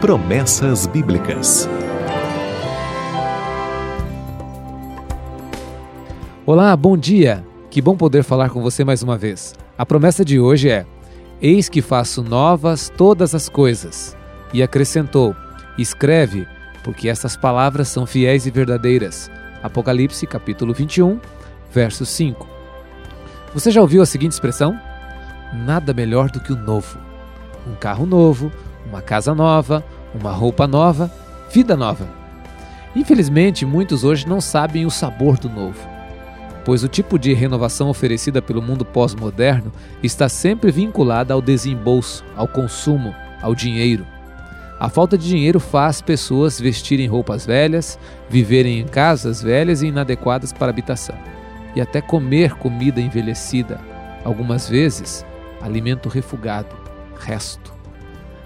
Promessas Bíblicas. Olá, bom dia! Que bom poder falar com você mais uma vez. A promessa de hoje é: Eis que faço novas todas as coisas. E acrescentou: Escreve, porque essas palavras são fiéis e verdadeiras. Apocalipse, capítulo 21, verso 5. Você já ouviu a seguinte expressão? Nada melhor do que o novo. Um carro novo, uma casa nova, uma roupa nova, vida nova. Infelizmente, muitos hoje não sabem o sabor do novo, pois o tipo de renovação oferecida pelo mundo pós-moderno está sempre vinculada ao desembolso, ao consumo, ao dinheiro. A falta de dinheiro faz pessoas vestirem roupas velhas, viverem em casas velhas e inadequadas para habitação, e até comer comida envelhecida, algumas vezes alimento refugado, resto.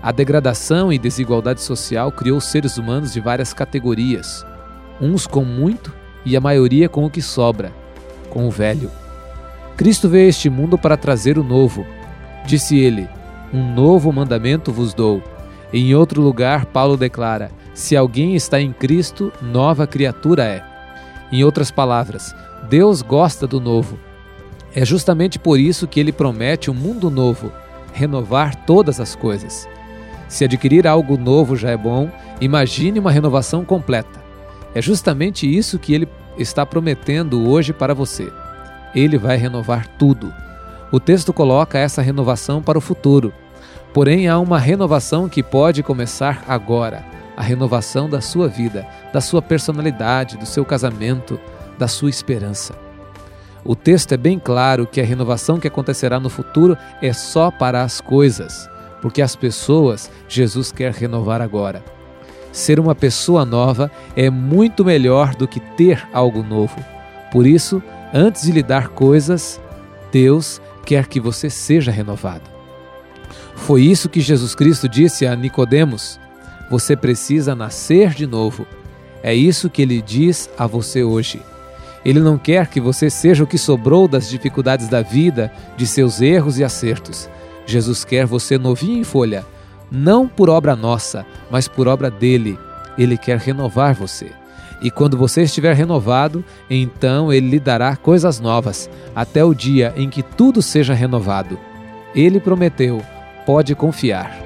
A degradação e desigualdade social criou seres humanos de várias categorias, uns com muito e a maioria com o que sobra, com o velho. Cristo veio a este mundo para trazer o novo. Disse ele: Um novo mandamento vos dou. Em outro lugar, Paulo declara: Se alguém está em Cristo, nova criatura é. Em outras palavras, Deus gosta do novo. É justamente por isso que ele promete um mundo novo, renovar todas as coisas. Se adquirir algo novo já é bom, imagine uma renovação completa. É justamente isso que ele está prometendo hoje para você. Ele vai renovar tudo. O texto coloca essa renovação para o futuro. Porém, há uma renovação que pode começar agora a renovação da sua vida, da sua personalidade, do seu casamento, da sua esperança. O texto é bem claro que a renovação que acontecerá no futuro é só para as coisas porque as pessoas Jesus quer renovar agora. Ser uma pessoa nova é muito melhor do que ter algo novo. Por isso, antes de lhe dar coisas, Deus quer que você seja renovado. Foi isso que Jesus Cristo disse a Nicodemos: você precisa nascer de novo. É isso que ele diz a você hoje. Ele não quer que você seja o que sobrou das dificuldades da vida, de seus erros e acertos. Jesus quer você novinho em folha, não por obra nossa, mas por obra dele. Ele quer renovar você. E quando você estiver renovado, então ele lhe dará coisas novas, até o dia em que tudo seja renovado. Ele prometeu, pode confiar.